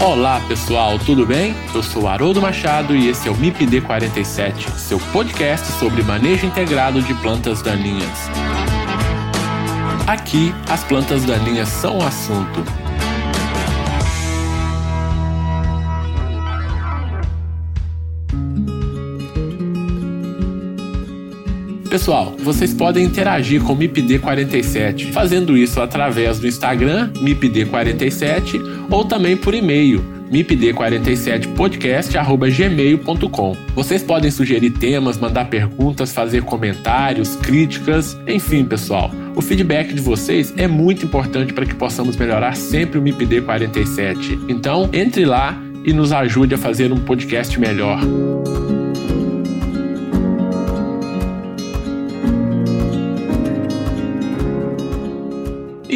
Olá pessoal, tudo bem? Eu sou Haroldo Machado e esse é o MIPD 47, seu podcast sobre manejo integrado de plantas daninhas. Aqui, as plantas daninhas são o assunto. Pessoal, vocês podem interagir com o MIPD47, fazendo isso através do Instagram, MIPD47, ou também por e-mail, mipd47podcast@gmail.com. Vocês podem sugerir temas, mandar perguntas, fazer comentários, críticas, enfim, pessoal. O feedback de vocês é muito importante para que possamos melhorar sempre o MIPD 47. Então, entre lá e nos ajude a fazer um podcast melhor.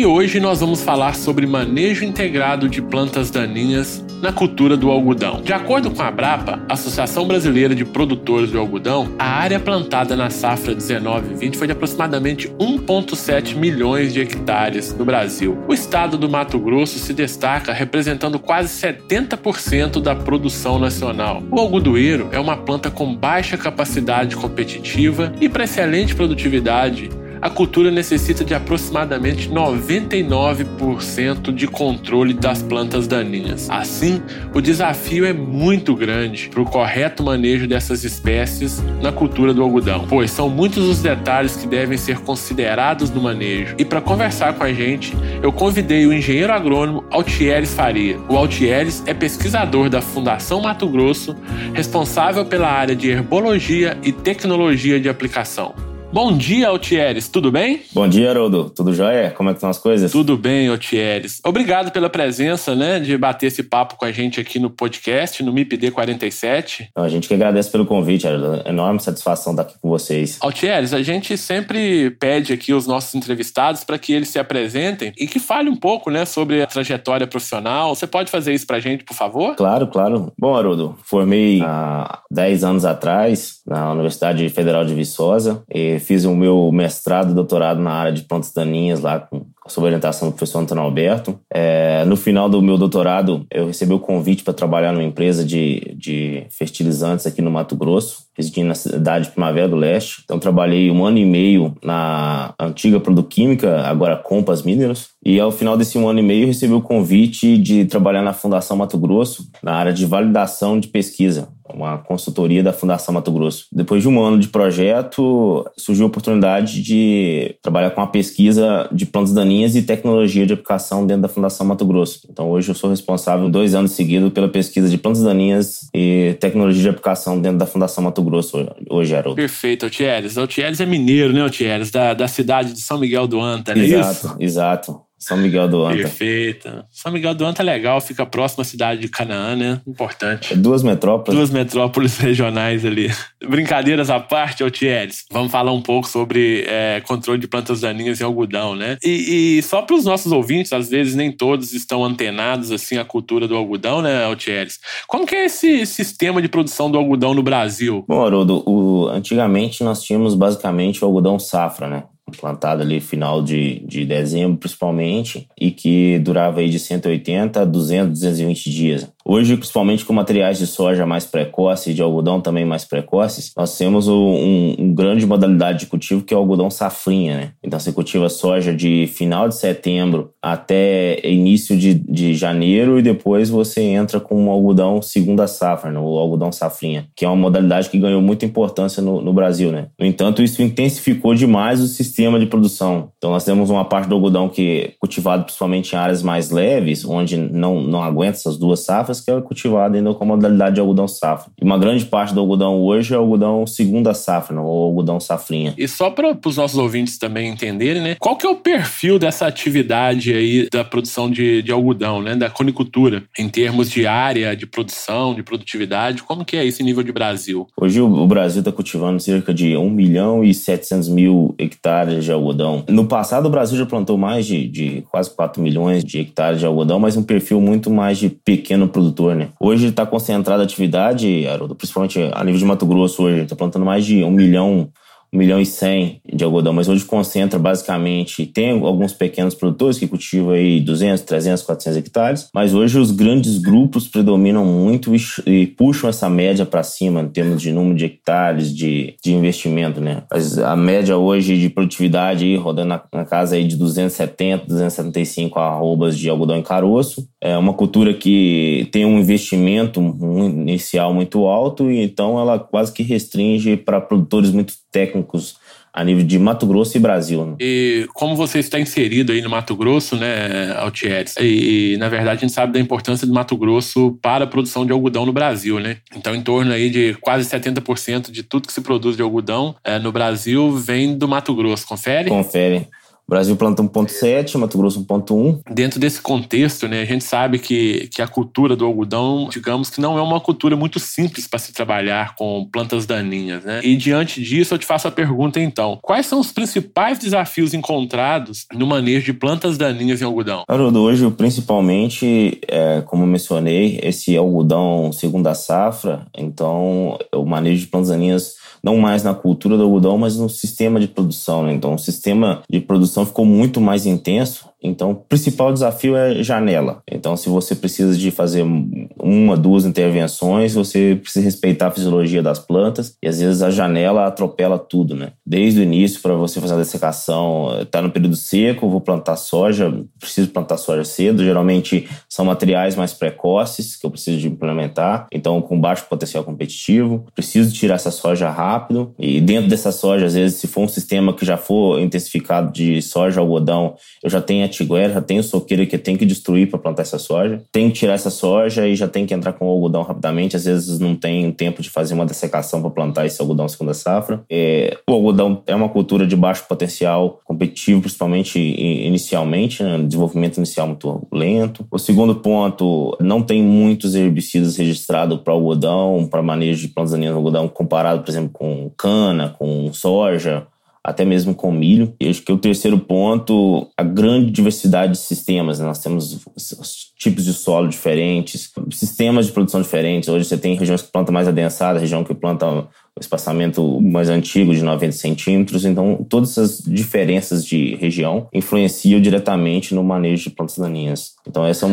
E hoje nós vamos falar sobre manejo integrado de plantas daninhas na cultura do algodão. De acordo com a Abrapa, Associação Brasileira de Produtores do Algodão, a área plantada na safra 19-20 foi de aproximadamente 1,7 milhões de hectares no Brasil. O estado do Mato Grosso se destaca representando quase 70% da produção nacional. O algodoeiro é uma planta com baixa capacidade competitiva e para excelente produtividade a cultura necessita de aproximadamente 99% de controle das plantas daninhas. Assim, o desafio é muito grande para o correto manejo dessas espécies na cultura do algodão, pois são muitos os detalhes que devem ser considerados no manejo. E para conversar com a gente, eu convidei o engenheiro agrônomo Altieres Faria. O Altieres é pesquisador da Fundação Mato Grosso, responsável pela área de herbologia e tecnologia de aplicação. Bom dia, Altieres, tudo bem? Bom dia, Haroldo. Tudo jóia? Como é que estão as coisas? Tudo bem, Altieres. Obrigado pela presença, né, de bater esse papo com a gente aqui no podcast, no MIPD 47. A gente que agradece pelo convite, Haroldo. Enorme satisfação estar aqui com vocês. Altieres, a gente sempre pede aqui os nossos entrevistados para que eles se apresentem e que fale um pouco, né, sobre a trajetória profissional. Você pode fazer isso para a gente, por favor? Claro, claro. Bom, Haroldo, formei há 10 anos atrás na Universidade Federal de Viçosa e fiz o meu mestrado e doutorado na área de plantas daninhas lá com sob orientação do professor Antônio Alberto. É, no final do meu doutorado, eu recebi o convite para trabalhar numa empresa de, de fertilizantes aqui no Mato Grosso, residindo na cidade de Primavera do Leste. Então, trabalhei um ano e meio na antiga Produquímica, agora Compass Mineros. E ao final desse um ano e meio, recebi o convite de trabalhar na Fundação Mato Grosso, na área de validação de pesquisa, uma consultoria da Fundação Mato Grosso. Depois de um ano de projeto, surgiu a oportunidade de trabalhar com a pesquisa de plantas daninhas e tecnologia de aplicação dentro da Fundação Mato Grosso. Então hoje eu sou responsável dois anos seguidos pela pesquisa de plantas daninhas e tecnologia de aplicação dentro da Fundação Mato Grosso hoje, Haroldo. Perfeito, Altieres. Altieres é mineiro, né, Altieres? Da, da cidade de São Miguel do Anta, não é exato, isso? Exato, são Miguel do Anta. Perfeito. São Miguel do Anta é legal, fica próximo à cidade de Canaã, né? Importante. É duas metrópoles. Duas metrópoles regionais ali. Brincadeiras à parte, Altieres. Vamos falar um pouco sobre é, controle de plantas daninhas em algodão, né? E, e só para os nossos ouvintes, às vezes nem todos estão antenados assim à cultura do algodão, né, Altieres? Como que é esse sistema de produção do algodão no Brasil? Bom, Haroldo, o, antigamente nós tínhamos basicamente o algodão safra, né? Plantado ali final de, de dezembro principalmente e que durava aí de 180 a 200, 220 dias. Hoje, principalmente com materiais de soja mais precoces e de algodão também mais precoces, nós temos um, um grande modalidade de cultivo que é o algodão safrinha, né? Então você cultiva soja de final de setembro até início de, de janeiro e depois você entra com o algodão segunda safra, né? o algodão safrinha, que é uma modalidade que ganhou muita importância no, no Brasil, né? No entanto, isso intensificou demais o sistema de produção. Então nós temos uma parte do algodão que é cultivado principalmente em áreas mais leves, onde não, não aguenta essas duas safras, que é cultivado ainda com a modalidade de algodão safra. E uma grande parte do algodão hoje é algodão segunda safra, não, ou algodão safrinha. E só para os nossos ouvintes também entenderem, né? Qual que é o perfil dessa atividade aí da produção de, de algodão, né? Da conicultura, em termos de área de produção, de produtividade, como que é esse nível de Brasil? Hoje o, o Brasil está cultivando cerca de 1 milhão e 700 mil hectares de algodão. No passado o Brasil já plantou mais de, de quase 4 milhões de hectares de algodão, mas um perfil muito mais de pequeno produtor né? Hoje está concentrada a atividade, Haroldo, principalmente a nível de Mato Grosso hoje, está plantando mais de um milhão 1 milhão e 100 de algodão, mas hoje concentra basicamente, tem alguns pequenos produtores que cultivam aí 200, 300, 400 hectares, mas hoje os grandes grupos predominam muito e, e puxam essa média para cima em termos de número de hectares, de, de investimento, né? Mas a média hoje de produtividade aí, rodando na, na casa aí de 270, 275 arrobas de algodão em caroço, é uma cultura que tem um investimento inicial muito alto e então ela quase que restringe para produtores muito técnicos a nível de Mato Grosso e Brasil. Né? E como você está inserido aí no Mato Grosso, né, Altieres, e, e, na verdade a gente sabe da importância do Mato Grosso para a produção de algodão no Brasil, né? Então em torno aí de quase 70% de tudo que se produz de algodão é, no Brasil vem do Mato Grosso, confere? Confere. Brasil planta 1,7, Mato Grosso 1,1. Dentro desse contexto, né, a gente sabe que, que a cultura do algodão, digamos que não é uma cultura muito simples para se trabalhar com plantas daninhas. Né? E diante disso, eu te faço a pergunta então: quais são os principais desafios encontrados no manejo de plantas daninhas em algodão? Haroldo, hoje, principalmente, é, como mencionei, esse algodão segunda safra, então o manejo de plantas daninhas não mais na cultura do algodão, mas no sistema de produção. Né? Então, o sistema de produção ficou muito mais intenso então, o principal desafio é janela. Então, se você precisa de fazer uma, duas intervenções, você precisa respeitar a fisiologia das plantas e às vezes a janela atropela tudo, né? Desde o início, para você fazer a dessecação, está no período seco, vou plantar soja, preciso plantar soja cedo. Geralmente são materiais mais precoces que eu preciso de implementar, então com baixo potencial competitivo. Preciso tirar essa soja rápido e dentro dessa soja, às vezes, se for um sistema que já for intensificado de soja algodão, eu já tenho Tiguera, já tem o soqueiro que tem que destruir para plantar essa soja. Tem que tirar essa soja e já tem que entrar com o algodão rapidamente. Às vezes não tem tempo de fazer uma dessecação para plantar esse algodão segunda safra. É, o algodão é uma cultura de baixo potencial competitivo, principalmente inicialmente, né? desenvolvimento inicial muito lento. O segundo ponto, não tem muitos herbicidas registrados para algodão, para manejo de plantas daninhas no algodão, comparado, por exemplo, com cana, com soja até mesmo com milho. E acho que o terceiro ponto, a grande diversidade de sistemas. Né? Nós temos tipos de solo diferentes, sistemas de produção diferentes. Hoje você tem regiões que plantam mais adensada, região que planta espaçamento mais antigo de 90 centímetros. Então, todas essas diferenças de região influenciam diretamente no manejo de plantas daninhas. Então, essa,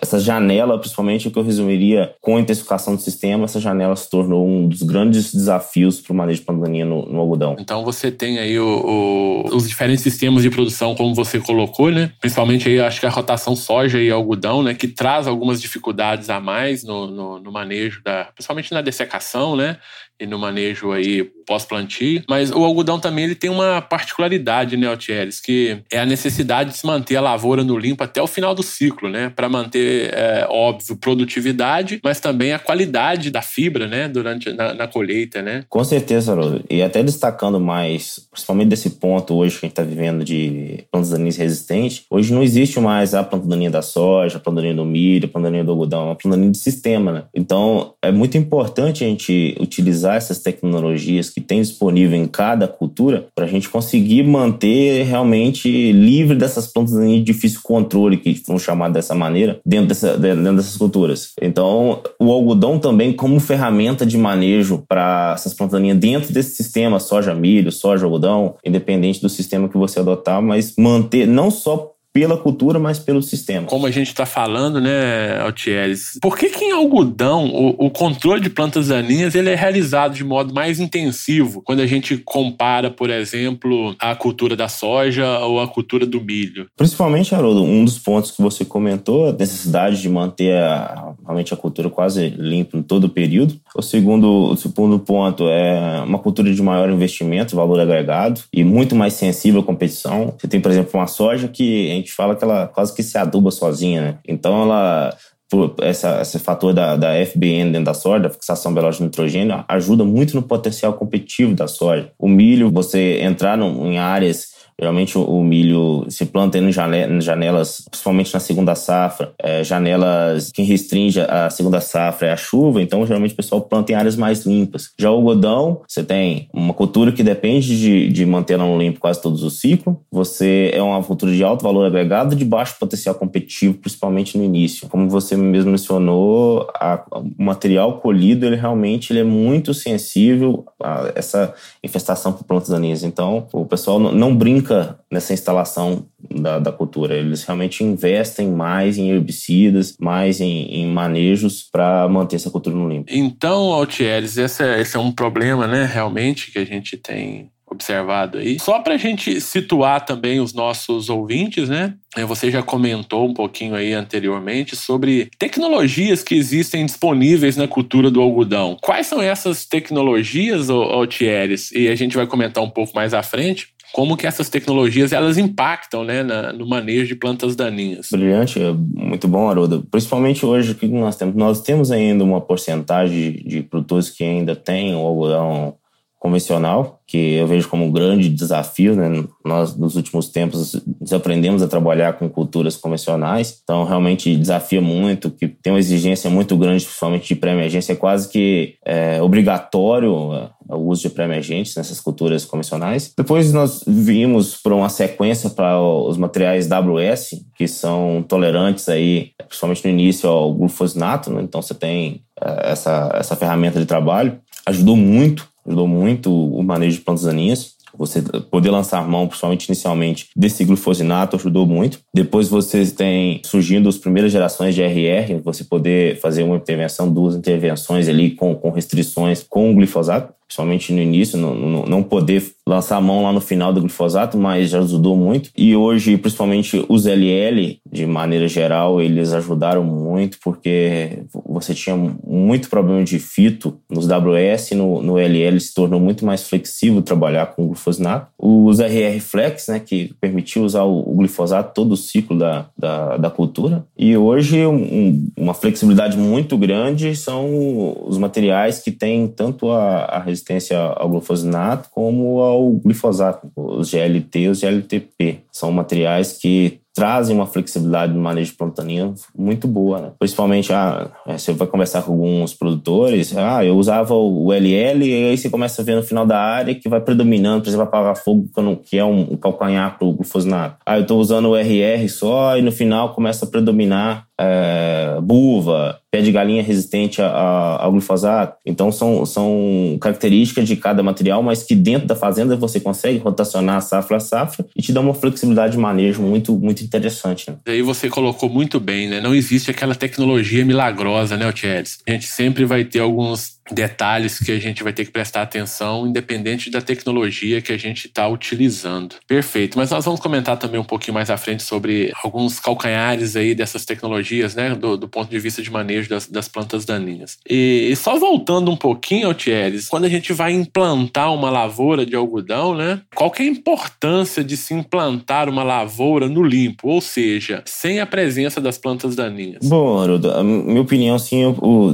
essa janela, principalmente, o que eu resumiria com a intensificação do sistema, essa janela se tornou um dos grandes desafios para o manejo de planta daninha no, no, algodão. Então, você tem aí o, o, os diferentes sistemas de produção, como você colocou, né? Principalmente aí, acho que a rotação soja e algodão, né? Que traz algumas dificuldades a mais no, no, no manejo, da, principalmente na dessecação, né? E no manejo aí pós-plantio. Mas o algodão também ele tem uma particularidade, né, Altieres, que é a necessidade de se manter a lavoura no limpo até o final do ciclo, né? Para manter, é, óbvio, produtividade, mas também a qualidade da fibra, né? Durante na, na colheita, né? Com certeza. E até destacando mais, principalmente desse ponto hoje que a gente está vivendo de plantas daninhas resistentes, hoje não existe mais a planta daninha da soja, a planta daninha do milho, a planta daninha do algodão, é uma planta daninha de sistema, né? Então, é muito importante a gente utilizar essas tecnologias que tem disponível em cada cultura para a gente conseguir manter realmente livre dessas plantas de difícil controle, que vão chamar dessa maneira, dentro, dessa, dentro dessas culturas. Então, o algodão também como ferramenta de manejo para essas plantas dentro desse sistema soja, milho, soja, algodão, independente do sistema que você adotar, mas manter não só pela cultura, mas pelo sistema. Como a gente está falando, né, Altieres, por que, que em algodão o, o, controle de plantas daninhas ele é realizado de modo mais intensivo quando a gente compara, por exemplo, a cultura da soja ou a cultura do milho? Principalmente, Haroldo, um dos pontos que você comentou, a necessidade de manter a, realmente a cultura quase limpa em todo o período. O segundo, o segundo ponto é uma cultura de maior investimento, valor agregado e muito mais sensível à competição. Você tem, por exemplo, uma soja que gente fala que ela quase que se aduba sozinha, né? Então ela por essa, esse fator da, da FBN dentro da soja, da fixação biológica de nitrogênio, ajuda muito no potencial competitivo da soja. O milho, você entrar em áreas Geralmente o, milho se planta em janelas, principalmente na segunda safra, é, janelas que restringe a segunda safra é a chuva, então geralmente o pessoal planta em áreas mais limpas. Já o algodão, você tem uma cultura que depende de, de manter no limpo quase todos os ciclos. Você é uma cultura de alto valor agregado de baixo potencial competitivo, principalmente no início. Como você mesmo mencionou, a, o material colhido ele realmente ele é muito sensível a essa infestação por plantas daninhas. Então, o pessoal não brinca nessa instalação da, da cultura. Eles realmente investem mais em herbicidas, mais em, em manejos para manter essa cultura no limpo. Então, Altieres, esse é, esse é um problema, né, realmente, que a gente tem observado aí. Só para a gente situar também os nossos ouvintes, né? É, você já comentou um pouquinho aí anteriormente sobre tecnologias que existem disponíveis na cultura do algodão. Quais são essas tecnologias, Altieres? E a gente vai comentar um pouco mais à frente como que essas tecnologias elas impactam né, na, no manejo de plantas daninhas. Brilhante, muito bom, Haroldo. Principalmente hoje, o que nós temos? Nós temos ainda uma porcentagem de produtores que ainda têm o algodão convencional, que eu vejo como um grande desafio. Né? Nós, nos últimos tempos, desaprendemos a trabalhar com culturas convencionais, então realmente desafia muito, que tem uma exigência muito grande, principalmente de pré-emergência, é quase que é, obrigatório é, o uso de pré-emergentes nessas culturas convencionais. Depois nós vimos por uma sequência para os materiais WS, que são tolerantes aí, principalmente no início ao glufosinato, né? então você tem é, essa, essa ferramenta de trabalho. Ajudou muito ajudou muito o manejo de plantas daninhas. Você poder lançar mão, principalmente inicialmente, desse glufosinato ajudou muito. Depois vocês têm surgindo as primeiras gerações de RR, você poder fazer uma intervenção, duas intervenções ali com, com restrições com o glifosato principalmente no início, não, não, poder lançar a mão lá no final do glifosato, mas já ajudou muito. E hoje, principalmente os LL, de maneira geral, eles ajudaram muito, porque você tinha muito problema de fito nos WS, no, no LL se tornou muito mais flexível trabalhar com o glifosato. Os RR Flex, né, que permitiu usar o, glifosato todo o ciclo da, da, da cultura. E hoje, um, uma flexibilidade muito grande são os materiais que têm tanto a, a resistência ao glufosinato como ao glifosato, os GLT e os GLTP. São materiais que trazem uma flexibilidade no manejo de plantaninha muito boa, né? Principalmente, ah, é, você vai conversar com alguns produtores, ah, eu usava o LL e aí você começa a ver no final da área que vai predominando, por exemplo, apagar fogo, que é um calcanhar para o glufosinato. Ah, eu estou usando o RR só e no final começa a predominar é, buva, pé de galinha resistente a, a, ao glifosato. Então, são, são características de cada material, mas que dentro da fazenda você consegue rotacionar safra a safra e te dá uma flexibilidade de manejo muito, muito interessante. Né? Aí você colocou muito bem, né? Não existe aquela tecnologia milagrosa, né, Otiedes? A gente sempre vai ter alguns detalhes que a gente vai ter que prestar atenção, independente da tecnologia que a gente está utilizando. Perfeito. Mas nós vamos comentar também um pouquinho mais à frente sobre alguns calcanhares aí dessas tecnologias, né, do, do ponto de vista de manejo das, das plantas daninhas. E, e, só voltando um pouquinho, Altieres, quando a gente vai implantar uma lavoura de algodão, né, qual que é a importância de se implantar uma lavoura no limpo, ou seja, sem a presença das plantas daninhas? Bom, Haroldo, a minha opinião, sim,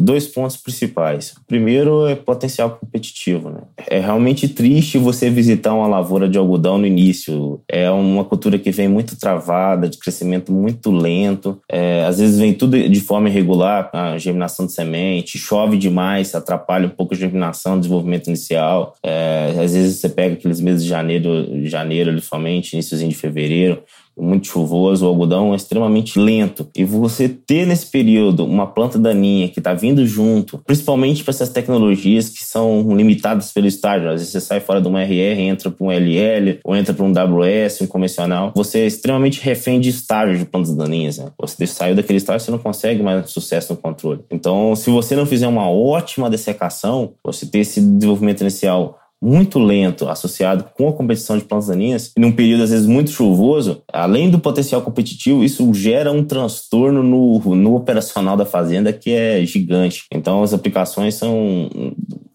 dois pontos principais. Primeiro, primeiro é potencial competitivo. Né? É realmente triste você visitar uma lavoura de algodão no início. É uma cultura que vem muito travada, de crescimento muito lento. É, às vezes vem tudo de forma irregular, a germinação de semente, chove demais, atrapalha um pouco a germinação, o desenvolvimento inicial. É, às vezes você pega aqueles meses de janeiro, janeiro ali somente, iníciozinho de fevereiro, muito chuvoso, o algodão é extremamente lento. E você ter nesse período uma planta daninha que está vindo junto, principalmente para essas tecnologias que são limitadas pelo estágio. Às vezes você sai fora de um RR, entra para um LL, ou entra para um WS, um convencional. Você é extremamente refém de estágio de plantas daninhas. Né? Você saiu daquele estágio, você não consegue mais sucesso no controle. Então, se você não fizer uma ótima dessecação, você ter esse desenvolvimento inicial muito lento, associado com a competição de plantas daninhas, e num período às vezes muito chuvoso, além do potencial competitivo, isso gera um transtorno no, no operacional da fazenda que é gigante. Então as aplicações são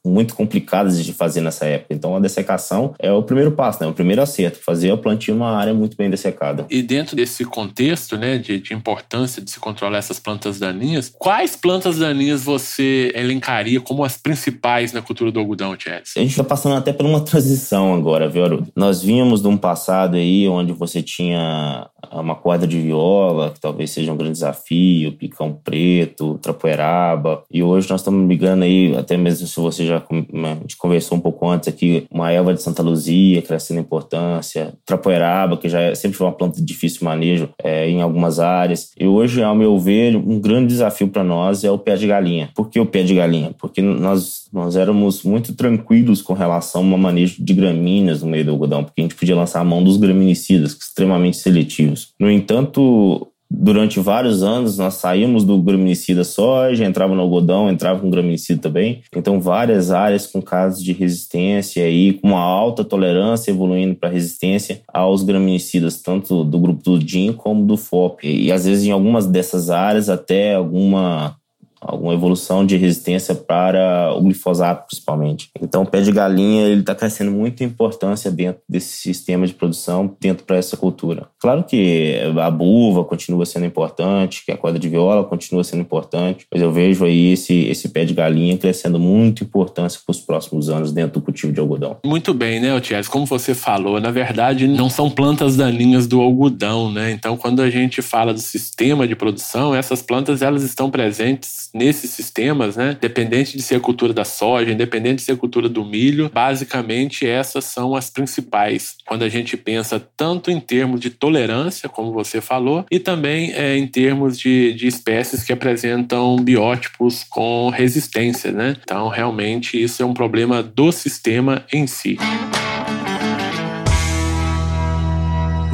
muito complicadas de fazer nessa época. Então a dessecação é o primeiro passo, né? O primeiro acerto, fazer o plantio numa área muito bem dessecada. E dentro desse contexto, né, de, de importância de se controlar essas plantas daninhas, quais plantas daninhas você elencaria como as principais na cultura do algodão, Chess? A gente está passando até por uma transição agora, viu, Arudo? Nós vínhamos de um passado aí onde você tinha uma corda de viola, que talvez seja um grande desafio, picão preto, trapoeraba, e hoje nós estamos ligando aí, até mesmo se você já a gente conversou um pouco antes aqui, uma erva de Santa Luzia crescendo em importância, trapoeraba, que já é, sempre foi uma planta de difícil manejo é, em algumas áreas, e hoje, ao meu ver, um grande desafio para nós é o pé de galinha. Por que o pé de galinha? Porque nós, nós éramos muito tranquilos com relação ao manejo de gramíneas no meio do algodão, porque a gente podia lançar a mão dos graminicidas, extremamente seletivos. No entanto, durante vários anos nós saímos do graminicida soja, entrava no algodão, entrava com graminicida também. Então várias áreas com casos de resistência e com uma alta tolerância evoluindo para resistência aos graminicidas, tanto do grupo do DIN como do FOP. E às vezes em algumas dessas áreas até alguma alguma evolução de resistência para o glifosato, principalmente. Então, o pé de galinha ele está crescendo muita importância dentro desse sistema de produção, dentro para essa cultura. Claro que a buva continua sendo importante, que a corda de viola continua sendo importante, mas eu vejo aí esse, esse pé de galinha crescendo muito importância para os próximos anos dentro do cultivo de algodão. Muito bem, né, Thiago? Como você falou, na verdade, não são plantas daninhas do algodão, né? Então, quando a gente fala do sistema de produção, essas plantas elas estão presentes nesses sistemas, né, independente de ser a cultura da soja, independente de ser a cultura do milho, basicamente essas são as principais. Quando a gente pensa tanto em termos de tolerância, como você falou, e também é, em termos de, de espécies que apresentam biótipos com resistência, né? Então, realmente, isso é um problema do sistema em si.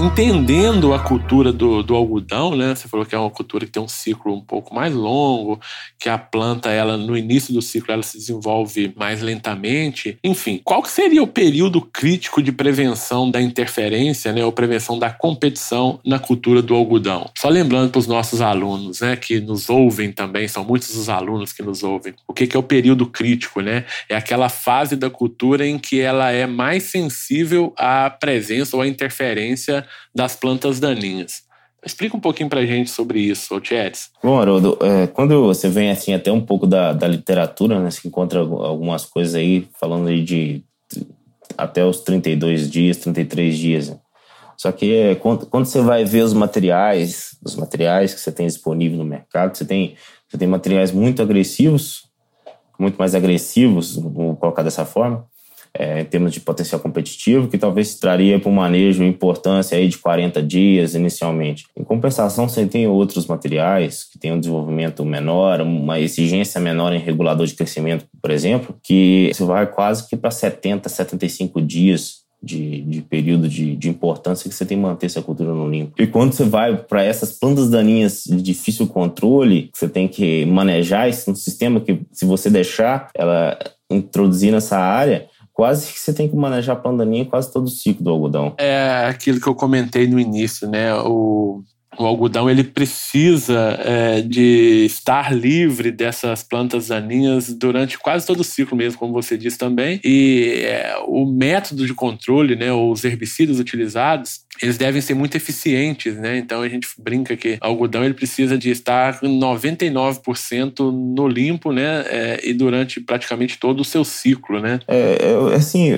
Entendendo a cultura do, do algodão, né? Você falou que é uma cultura que tem um ciclo um pouco mais longo, que a planta, ela no início do ciclo, ela se desenvolve mais lentamente. Enfim, qual seria o período crítico de prevenção da interferência, né? Ou prevenção da competição na cultura do algodão? Só lembrando para os nossos alunos, né? Que nos ouvem também, são muitos os alunos que nos ouvem. O que, que é o período crítico, né? É aquela fase da cultura em que ela é mais sensível à presença ou à interferência das plantas daninhas. Explica um pouquinho para a gente sobre isso, Tietes. Bom, Haroldo, é, quando você vem assim até um pouco da, da literatura, né, você encontra algumas coisas aí falando aí de, de até os 32 dias, 33 dias. Né? Só que é, quando, quando, você vai ver os materiais, os materiais que você tem disponível no mercado, você tem, você tem materiais muito agressivos, muito mais agressivos, vou colocar dessa forma, é, em termos de potencial competitivo, que talvez traria para o manejo importância aí de 40 dias inicialmente. Em compensação, você tem outros materiais que têm um desenvolvimento menor, uma exigência menor em regulador de crescimento, por exemplo, que você vai quase que para 70, 75 dias de, de, período de, de, importância que você tem que manter essa cultura no limpo. E quando você vai para essas plantas daninhas de difícil controle, você tem que manejar esse um sistema que, se você deixar ela introduzir nessa área, quase que você tem que manejar a pandaninha quase todo o ciclo do algodão. É aquilo que eu comentei no início, né? O, o algodão ele precisa é, de estar livre dessas plantas daninhas durante quase todo o ciclo mesmo, como você disse também. E é, o método de controle, né, os herbicidas utilizados, eles devem ser muito eficientes, né? Então a gente brinca que o algodão ele precisa de estar 99% no limpo, né? É, e durante praticamente todo o seu ciclo, né? É, é assim,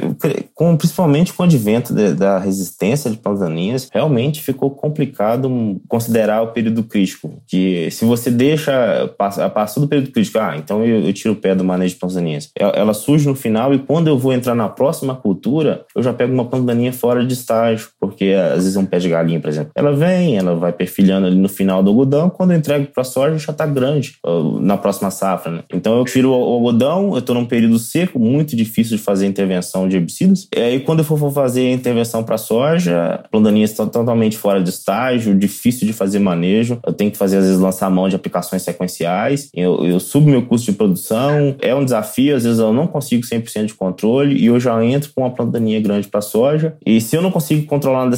com, principalmente com o advento de, da resistência de plantas daninhas, realmente ficou complicado considerar o período crítico. Que se você deixa, passou do período crítico, ah, então eu, eu tiro o pé do manejo de plantas daninhas. Ela, ela, surge no final e quando eu vou entrar na próxima cultura, eu já pego uma daninha fora de estágio, porque às vezes é um pé de galinha, por exemplo. Ela vem, ela vai perfilhando ali no final do algodão, quando eu entrego para a soja já está grande na próxima safra, né? Então eu tiro o algodão, eu estou num período seco, muito difícil de fazer intervenção de herbicidas. E aí quando eu for fazer intervenção para soja, a planta daninha está totalmente fora de estágio, difícil de fazer manejo. Eu tenho que fazer, às vezes, lançar mão de aplicações sequenciais. Eu, eu subo meu custo de produção. É um desafio, às vezes eu não consigo 100% de controle e eu já entro com uma planta daninha grande para soja. E se eu não consigo controlar na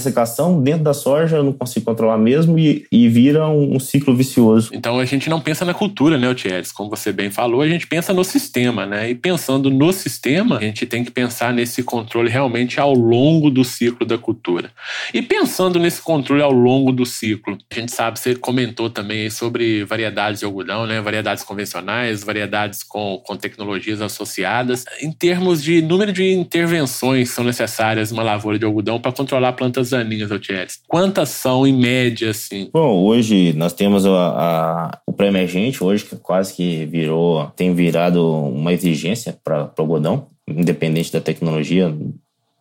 dentro da soja, eu não consigo controlar mesmo e, e vira um, um, ciclo vicioso. Então a gente não pensa na cultura, né, Thierry? Como você bem falou, a gente pensa no sistema, né? E pensando no sistema, a gente tem que pensar nesse controle realmente ao longo do ciclo da cultura. E pensando nesse controle ao longo do ciclo, a gente sabe, você comentou também sobre variedades de algodão, né? Variedades convencionais, variedades com, com tecnologias associadas. Em termos de número de intervenções que são necessárias numa lavoura de algodão para controlar plantas daninhas, Altieres? Quantas são em média, assim? Bom, hoje nós temos a, a, o pré-emergente, hoje que quase que virou, tem virado uma exigência para o algodão, independente da tecnologia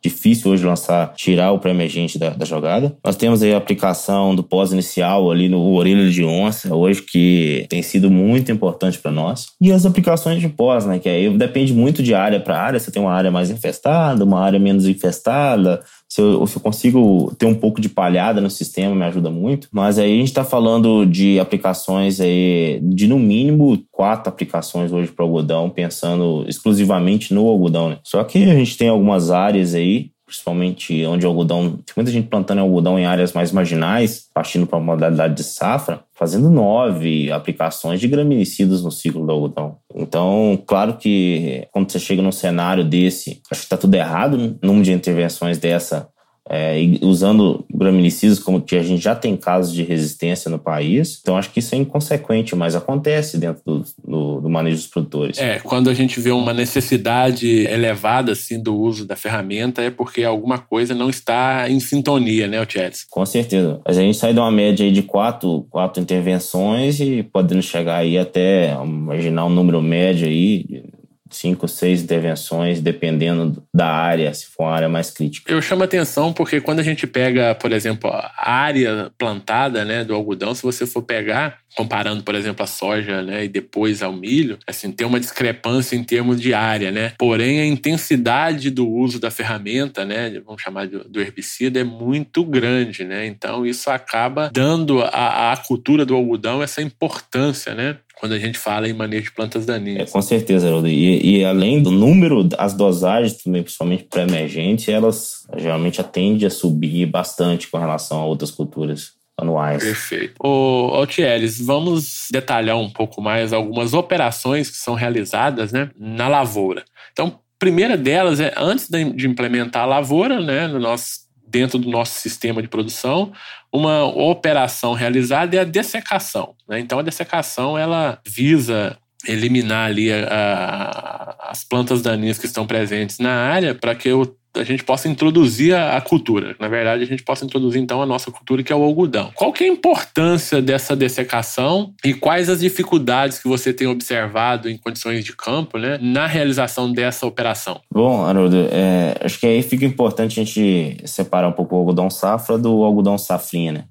difícil hoje lançar, tirar o pré-emergente da, da, jogada. Nós temos aí a aplicação do pós-inicial ali no orelha de onça, hoje que tem sido muito importante para nós. E as aplicações de pós, né, que aí depende muito de área para área. Você tem uma área mais infestada, uma área menos infestada, se eu, se eu, consigo ter um pouco de palhada no sistema, me ajuda muito. Mas aí a gente está falando de aplicações aí, de no mínimo quatro aplicações hoje para algodão, pensando exclusivamente no algodão. Né? Só que a gente tem algumas áreas aí principalmente onde o algodão, tem muita gente plantando algodão em áreas mais marginais, partindo para a modalidade de safra, fazendo nove aplicações de graminicidas no ciclo do algodão. Então, claro que quando você chega num cenário desse, acho que está tudo errado, número de intervenções dessa é, usando graminicidas, como que a gente já tem casos de resistência no país. Então, acho que isso é inconsequente, mas acontece dentro do, do, do, manejo dos produtores. É, quando a gente vê uma necessidade elevada assim, do uso da ferramenta, é porque alguma coisa não está em sintonia, né, Tietz? Com certeza. Mas a gente sai de uma média aí de quatro, quatro intervenções e podendo chegar aí até imaginar um número médio aí cinco, seis intervenções, dependendo da área, se for uma área mais crítica. Eu chamo atenção porque quando a gente pega, por exemplo, a área plantada né, do algodão, se você for pegar, comparando, por exemplo, a soja né, e depois ao milho, assim, tem uma discrepância em termos de área, né? Porém, a intensidade do uso da ferramenta, né, vamos chamar do herbicida, é muito grande, né? Então, isso acaba dando à, à cultura do algodão essa importância, né? Quando a gente fala em manejo de plantas daninhas. É, com certeza, Haroldo. E, e, além do número, as dosagens também, principalmente pré-emergentes, elas geralmente tendem a subir bastante com relação a outras culturas anuais. Perfeito. Ô, Altieres, vamos detalhar um pouco mais algumas operações que são realizadas né, na lavoura. Então, primeira delas é antes de implementar a lavoura, né, no nosso dentro do nosso sistema de produção, uma operação realizada é a dessecação. Né? Então, a dessecação ela visa eliminar ali a, a, as plantas daninhas que estão presentes na área para que o a gente possa introduzir a, a, cultura. Na verdade, a gente possa introduzir então a nossa cultura, que é o algodão. Qual que é a importância dessa dessecação e quais as dificuldades que você tem observado em condições de campo, né, na realização dessa operação? Bom, Haroldo, é, acho que aí fica importante a gente separar um pouco o algodão safra do algodão safrinha, né?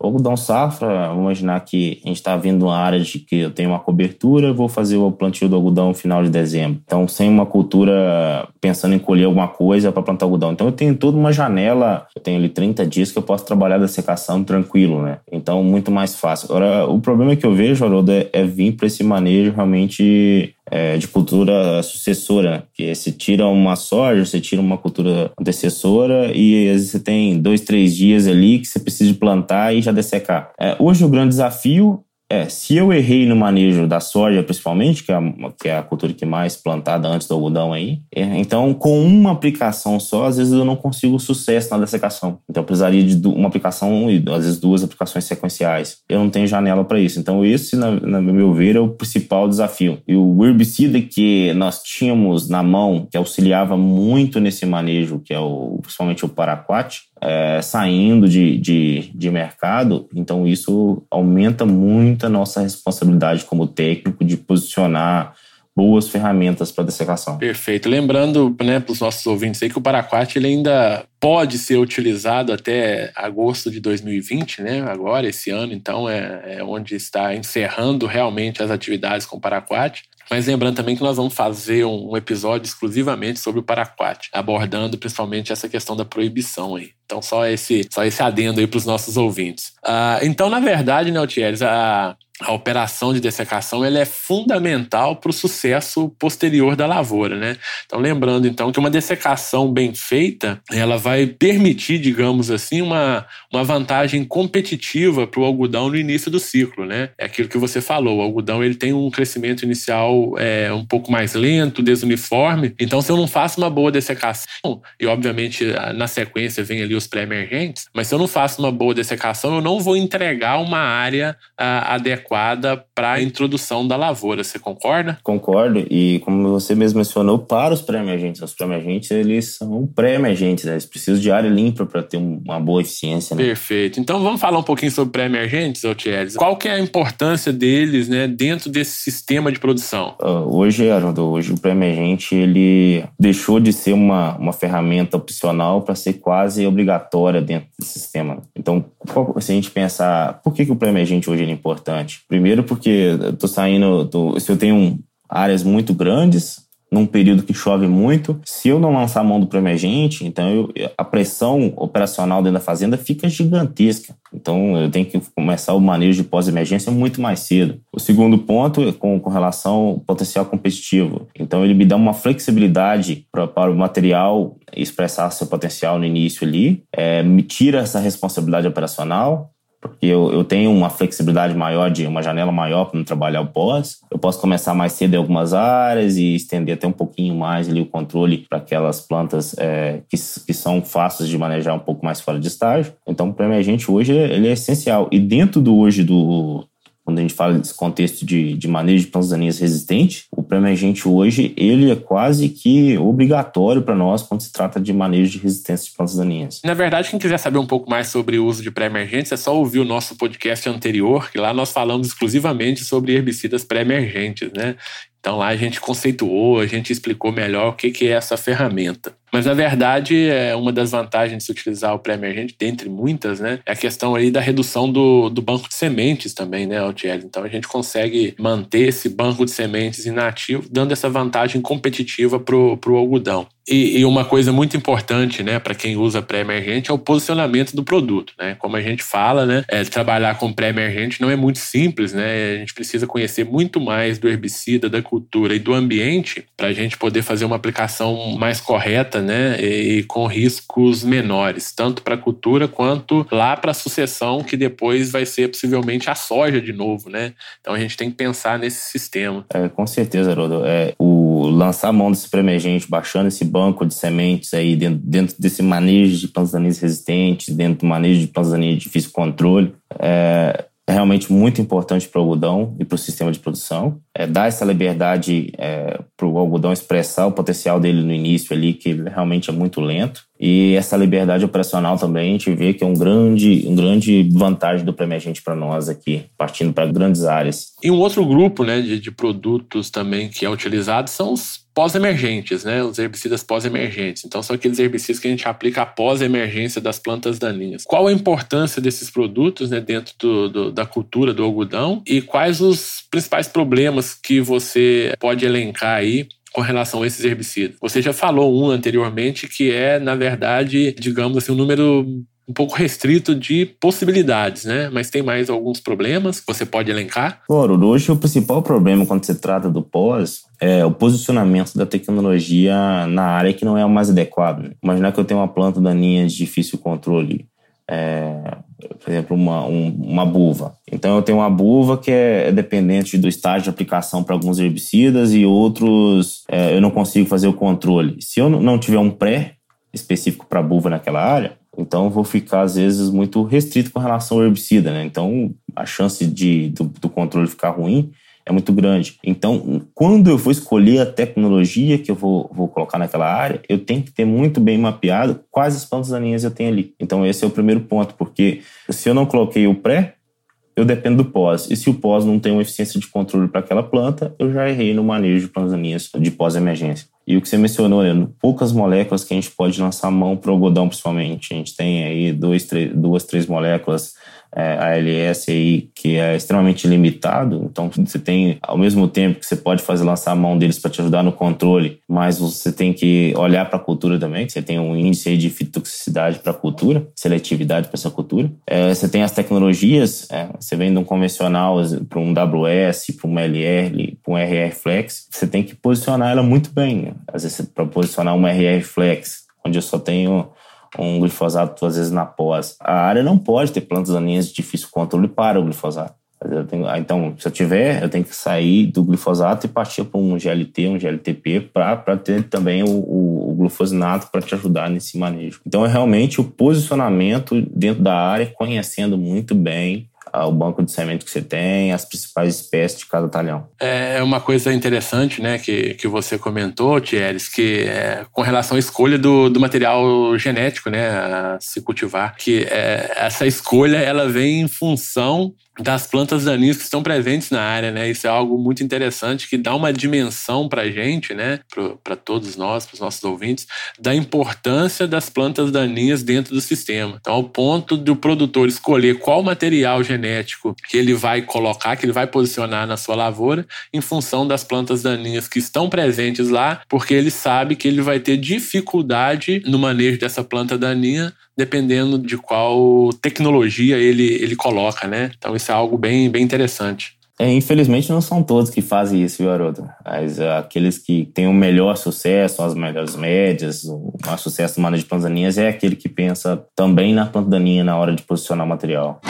O algodão safra, vamos imaginar que a gente está vindo uma área de que eu tenho uma cobertura, vou fazer o plantio do algodão no final de dezembro. Então, sem uma cultura pensando em colher alguma coisa para plantar algodão. Então, eu tenho toda uma janela, eu tenho ali 30 dias que eu posso trabalhar da secação tranquilo, né? Então, muito mais fácil. Agora, o problema que eu vejo, Haroldo, é, é vir para esse manejo realmente é, de cultura sucessora, que você tira uma soja, você tira uma cultura antecessora e às vezes você tem dois, três dias ali que você precisa plantar e já dessecar. É, hoje o grande desafio é, se eu errei no manejo da soja, principalmente, que é, a, que é a cultura que mais plantada antes do algodão aí, é, então com uma aplicação só, às vezes eu não consigo sucesso na dessecação. Então eu precisaria de uma aplicação e às vezes duas aplicações sequenciais. Eu não tenho janela para isso. Então esse, na, na meu ver, é o principal desafio. E o herbicida que nós tínhamos na mão, que auxiliava muito nesse manejo, que é o, principalmente o paraquat, é, saindo de, de, de mercado, então isso aumenta muito a nossa responsabilidade como técnico de posicionar boas ferramentas para dessecação. Perfeito. Lembrando né, para os nossos ouvintes aí que o Paraquat ele ainda pode ser utilizado até agosto de 2020, né? Agora, esse ano, então, é, é onde está encerrando realmente as atividades com o Paraquat. Mas lembrando também que nós vamos fazer um episódio exclusivamente sobre o paraquat, abordando principalmente essa questão da proibição aí. Então, só esse, só esse adendo aí para os nossos ouvintes. Uh, então, na verdade, né, Thierry, a, a operação de dessecação ela é fundamental para o sucesso posterior da lavoura, né? Então, lembrando então que uma dessecação bem feita, ela vai permitir, digamos assim, uma, uma vantagem competitiva para o algodão no início do ciclo, né? É aquilo que você falou, o algodão ele tem um crescimento inicial é, um pouco mais lento, desuniforme. Então, se eu não faço uma boa dessecação, e obviamente na sequência vem ali os pré-emergentes, mas se eu não faço uma boa dessecação, eu não vou entregar uma área a, adequada para a introdução da lavoura. Você concorda? Concordo. E como você mesmo mencionou, para os pré-emergentes, os pré-emergentes eles são pré-emergentes, né? eles precisam de área limpa para ter uma boa eficiência. Né? Perfeito. Então vamos falar um pouquinho sobre pré-emergentes, Altieres. Qual que é a importância deles né, dentro desse sistema de produção? Uh, hoje, Haroldo, hoje o pré-emergente ele deixou de ser uma, uma ferramenta opcional para ser quase obrigatória dentro do sistema. Então, se a gente pensar, por que, que o pré-emergente hoje é importante? Primeiro porque eu tô saindo, tô, se eu tenho áreas muito grandes, num período que chove muito. Se eu não lançar a mão do pré-emergente, então eu, a pressão operacional dentro da fazenda fica gigantesca. Então eu tenho que começar o manejo de pós-emergência muito mais cedo. O segundo ponto é com, com relação ao potencial competitivo. Então ele me dá uma flexibilidade pra, para o material expressar seu potencial no início ali, é, me tira essa responsabilidade operacional, porque eu, eu tenho uma flexibilidade maior, de uma janela maior para não trabalhar o pós. Eu posso começar mais cedo em algumas áreas e estender até um pouquinho mais ali o controle para aquelas plantas é, que, que são fáceis de manejar um pouco mais fora de estágio. Então, para a gente hoje ele é essencial. E dentro do hoje do, quando a gente fala desse contexto de, de manejo de plantas daninhas resistente, o pré-emergente hoje ele é quase que obrigatório para nós quando se trata de manejo de resistência de plantas daninhas. Na verdade, quem quiser saber um pouco mais sobre o uso de pré-emergentes, é só ouvir o nosso podcast anterior, que lá nós falamos exclusivamente sobre herbicidas pré-emergentes, né? Então lá a gente conceituou, a gente explicou melhor o que, que é essa ferramenta. Mas, na verdade, é uma das vantagens de se utilizar o pré-emergente, dentre muitas, né? É a questão aí da redução do, do banco de sementes também, né, Altieri? Então, a gente consegue manter esse banco de sementes inativo, dando essa vantagem competitiva para o algodão. E, e, uma coisa muito importante, né, para quem usa pré-emergente é o posicionamento do produto, né? Como a gente fala, né, é, trabalhar com pré-emergente não é muito simples, né? A gente precisa conhecer muito mais do herbicida, da cultura e do ambiente para a gente poder fazer uma aplicação mais correta né, e com riscos menores, tanto para a cultura quanto lá para a sucessão, que depois vai ser possivelmente a soja de novo, né? Então a gente tem que pensar nesse sistema. É, com certeza, Haroldo. É, o lançar a mão desse pré-emergente, baixando esse banco de sementes aí dentro, dentro desse manejo de plantas daninhas resistentes, dentro do manejo de plantas daninhas de difícil controle, é, é realmente muito importante para o algodão e para o sistema de produção. É, dar essa liberdade é, para o algodão expressar o potencial dele no início ali, que realmente é muito lento. E essa liberdade operacional também a gente vê que é um grande, um grande vantagem do pré-emergente para nós aqui, partindo para grandes áreas. E um outro grupo né, de, de produtos também que é utilizado são os pós-emergentes, né? Os herbicidas pós-emergentes. Então, são aqueles herbicidas que a gente aplica após a emergência das plantas daninhas. Qual a importância desses produtos né, dentro do, do, da cultura do algodão e quais os principais problemas que você pode elencar aí com relação a esses herbicidas? Você já falou um anteriormente que é, na verdade, digamos assim, um número um pouco restrito de possibilidades, né? Mas tem mais alguns problemas que você pode elencar? Claro, hoje o principal problema quando se trata do pós é o posicionamento da tecnologia na área que não é o mais adequado. Imaginar que eu tenho uma planta daninha de difícil controle, é, por exemplo, uma, um, uma buva. Então eu tenho uma buva que é, é dependente do estágio de aplicação para alguns herbicidas e outros é, eu não consigo fazer o controle. Se eu não tiver um pré específico para buva naquela área, então, vou ficar, às vezes, muito restrito com relação ao herbicida, né? Então, a chance de, do, do controle ficar ruim é muito grande. Então, quando eu for escolher a tecnologia que eu vou, vou colocar naquela área, eu tenho que ter muito bem mapeado quais as plantas daninhas eu tenho ali. Então, esse é o primeiro ponto, porque se eu não coloquei o pré, eu dependo do pós. E se o pós não tem uma eficiência de controle para aquela planta, eu já errei no manejo de plantas daninhas de pós-emergência. E o que você mencionou, né, poucas moléculas que a gente pode lançar mão para o algodão, principalmente. A gente tem aí dois, três, duas, três moléculas ALS aí que é extremamente limitado. Então você tem, ao mesmo tempo que você pode fazer lançar a mão deles para te ajudar no controle, mas você tem que olhar para a cultura também. Você tem um índice de fitotoxicidade para a cultura, seletividade para essa cultura. É, você tem as tecnologias, é, você vem de um convencional para um WS, para um LR, para um RR Flex, você tem que posicionar ela muito bem. Às vezes, para posicionar uma RR Flex, onde eu só tenho um glifosato, às vezes, na pós. A área não pode ter plantas daninhas de difícil controle para o glifosato. Tenho, ah, então, se eu tiver, eu tenho que sair do glifosato e partir para um GLT, um GLTP, para ter também o, o, o glufosinato para te ajudar nesse manejo. Então, é realmente o posicionamento dentro da área, conhecendo muito bem o banco de semente que você tem, as principais espécies de cada talhão. É uma coisa interessante, né, que, que você comentou, Thieres, que é, com relação à escolha do, do material genético, né, a se cultivar, que é, essa escolha ela vem em função das plantas daninhas que estão presentes na área, né? Isso é algo muito interessante que dá uma dimensão para a gente, né? Para todos nós, para os nossos ouvintes, da importância das plantas daninhas dentro do sistema. Então, ao ponto do produtor escolher qual material genético que ele vai colocar, que ele vai posicionar na sua lavoura, em função das plantas daninhas que estão presentes lá, porque ele sabe que ele vai ter dificuldade no manejo dessa planta daninha dependendo de qual tecnologia ele, ele coloca, né? Então isso é algo bem, bem interessante. É, infelizmente não são todos que fazem isso, viu, Haroldo? Mas uh, aqueles que têm o melhor sucesso, as melhores médias, o maior sucesso no manejo de plantas daninhas é aquele que pensa também na planta daninha na hora de posicionar o material.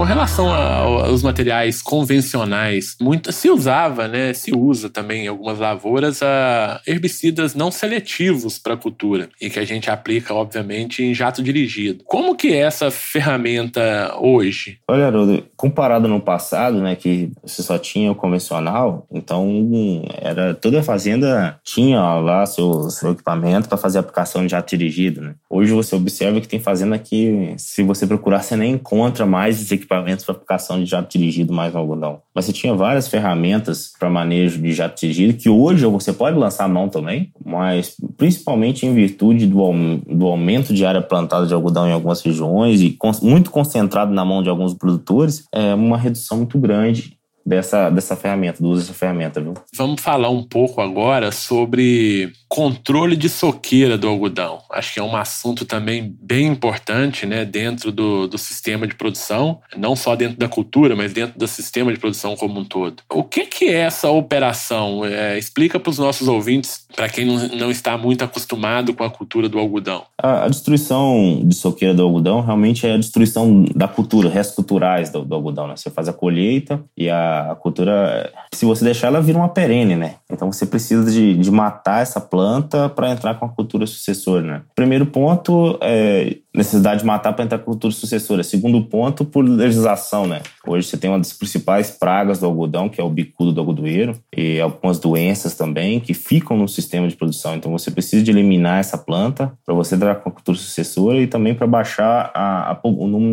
Com relação aos materiais convencionais, muito, se usava, né, se usa também em algumas lavouras a herbicidas não seletivos para a cultura e que a gente aplica, obviamente, em jato dirigido. Como que é essa ferramenta hoje? Olha, Haroldo, comparado no passado, né, que você só tinha o convencional, então era toda a fazenda tinha lá seu, seu equipamento para fazer a aplicação de jato dirigido. Né? Hoje você observa que tem fazenda que, se você procurar, você nem encontra mais esse equipamento equipamentos para aplicação de jato dirigido mais algodão. Mas você tinha várias ferramentas para manejo de jato dirigido que hoje você pode lançar mão também, mas principalmente em virtude do, do aumento de área plantada de algodão em algumas regiões e muito concentrado na mão de alguns produtores, é uma redução muito grande dessa, dessa ferramenta, do uso dessa ferramenta, viu? Vamos falar um pouco agora sobre controle de soqueira do algodão. Acho que é um assunto também bem importante né, dentro do, do sistema de produção, não só dentro da cultura, mas dentro do sistema de produção como um todo. O que, que é essa operação? É, explica para os nossos ouvintes, para quem não, não está muito acostumado com a cultura do algodão. A, a, destruição de soqueira do algodão realmente é a destruição da cultura, restos culturais do, do algodão. Né? Você faz a colheita e a, a cultura, se você deixar, ela vira uma perene, né? Então você precisa de, de matar essa planta planta para entrar com a cultura sucessora. Né? Primeiro ponto é necessidade de matar para entrar com a cultura sucessora. Segundo ponto, por legislação. Né? Hoje você tem uma das principais pragas do algodão, que é o bicudo do algodoeiro, e algumas doenças também que ficam no sistema de produção. Então você precisa de eliminar essa planta para você entrar com a cultura sucessora e também para baixar a, a,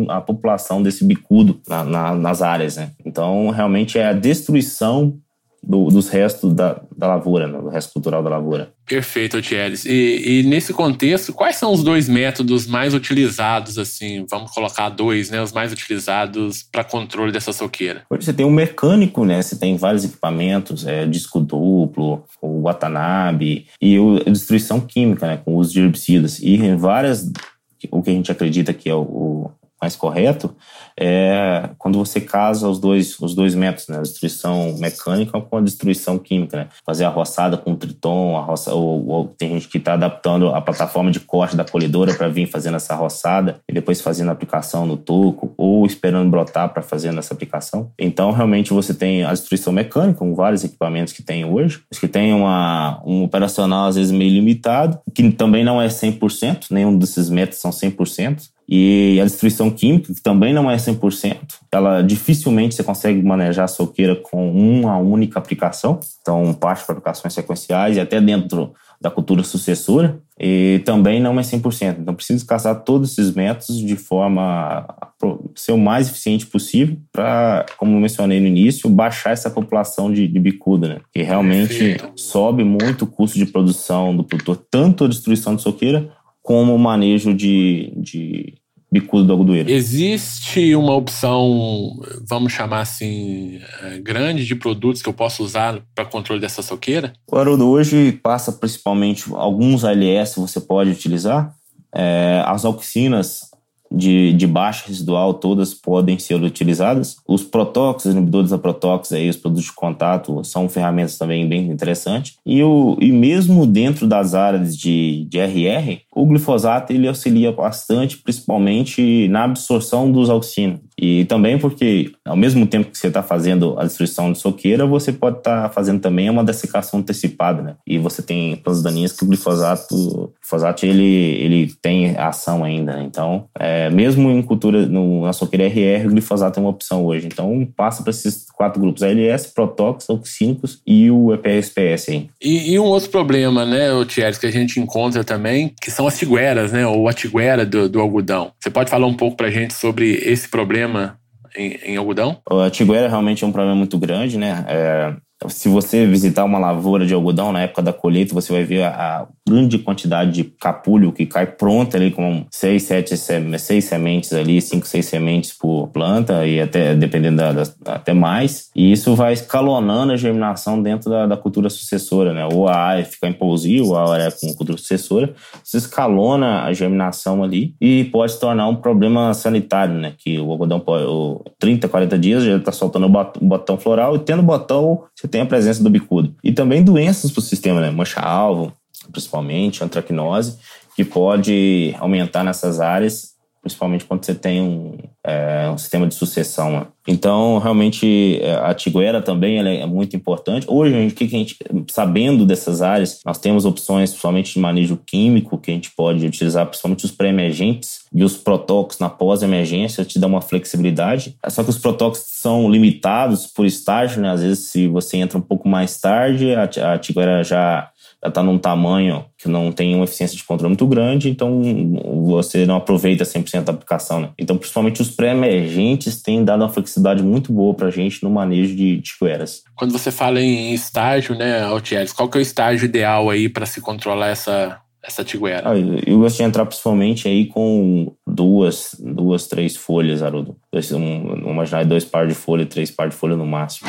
a, população desse bicudo na, na, nas áreas. Né? Então realmente é a destruição do, dos restos da, da lavoura, né? do resto cultural da lavoura. Perfeito, Thieres. E, e, nesse contexto, quais são os dois métodos mais utilizados, assim, vamos colocar dois, né, os mais utilizados para controle dessa soqueira? Você tem o mecânico, né, você tem vários equipamentos, é, disco duplo, o Watanabe, e o, a destruição química, né, com o uso de herbicidas. E várias, o que a gente acredita que é o, mais correto é quando você casa os dois, os dois métodos, né? A destruição mecânica com a destruição química, né? Fazer a roçada com o triton, a roça, ou, ou tem gente que está adaptando a plataforma de corte da colhedora para vir fazendo essa roçada e depois fazendo a aplicação no toco, ou esperando brotar para fazer essa aplicação. Então, realmente, você tem a destruição mecânica, com vários equipamentos que tem hoje, que tem uma, um operacional às vezes meio limitado, que também não é 100%, nenhum desses métodos são 100%, e a destruição química, que também não é 100%, ela dificilmente você consegue manejar a soqueira com uma única aplicação, então parte para aplicações sequenciais e até dentro da cultura sucessora, e também não é 100%. Então precisa casar todos esses métodos de forma a ser o mais eficiente possível para, como eu mencionei no início, baixar essa população de, de bicuda, né? que realmente Perfeito. sobe muito o custo de produção do produtor, tanto a destruição de soqueira como o manejo de, de bicudo do algodoeiro. Existe uma opção, vamos chamar assim, eh, grande de produtos que eu posso usar para controle dessa soqueira? O Haroldo hoje passa principalmente alguns ALS você pode utilizar. É, as auxinas de, de baixa residual, todas podem ser utilizadas. Os protóxicos, os inibidores da protóxicos, aí, os produtos de contato, são ferramentas também bem interessantes. E, o, e mesmo dentro das áreas de, de RR, o glifosato ele auxilia bastante, principalmente na absorção dos auxinos. E também porque, ao mesmo tempo que você está fazendo a destruição de soqueira, você pode estar tá fazendo também uma dessecação antecipada, né? E você tem plantas daninhas que o glifosato, o glifosato ele, ele tem ação ainda. Né? Então, é, mesmo em cultura, no, na soqueira RR, o glifosato é uma opção hoje. Então, passa para esses quatro grupos: ALS, protóxicos, auxínicos e o EPS-PS aí. E, e, um outro problema, né, Thierry, que a gente encontra também, que são as tigueras, né? Ou a tiguera do, do algodão. Você pode falar um pouco para a gente sobre esse problema? Problema em, em algodão? A tiguera realmente é um problema muito grande, né? É, se você visitar uma lavoura de algodão na época da colheita, você vai ver a grande quantidade de capulho que cai pronta ali com seis, sete, seis sementes ali, cinco, seis sementes por planta e até dependendo da, da, até mais. E isso vai escalonando a germinação dentro da, da cultura sucessora, né? Ou a área fica em pousio, ou a área com cultura sucessora. Isso escalona a germinação ali e pode se tornar um problema sanitário, né? Que o algodão pode, o 30, 40 dias já está soltando o botão floral e tendo botão você tem a presença do bicudo. E também doenças para o sistema, né? Mancha-alvo, principalmente, antracnose, que pode aumentar nessas áreas, principalmente quando você tem um, é, um sistema de sucessão. Então, realmente, é, a tiguera também é muito importante. Hoje, o que a gente, sabendo dessas áreas, nós temos opções, principalmente de manejo químico, que a gente pode utilizar, principalmente os pré-emergentes e os protóxicos na pós-emergência, te dá uma flexibilidade. Só que os protóxicos são limitados por estágio, né? Às vezes, se você entra um pouco mais tarde, a, a tiguera já está num tamanho que não tem uma eficiência de controle muito grande, então você não aproveita 100% da aplicação. Né? Então, principalmente os pré-emergentes têm dado uma flexibilidade muito boa para a gente no manejo de ticoeiras. Quando você fala em estágio, né, Altieres, qual que é o estágio ideal aí para se controlar essa, essa tiguera? Ah, eu gosto de entrar principalmente aí com duas, duas três folhas, Haroldo. Um, imaginar dois par de folha, três par de folha no máximo.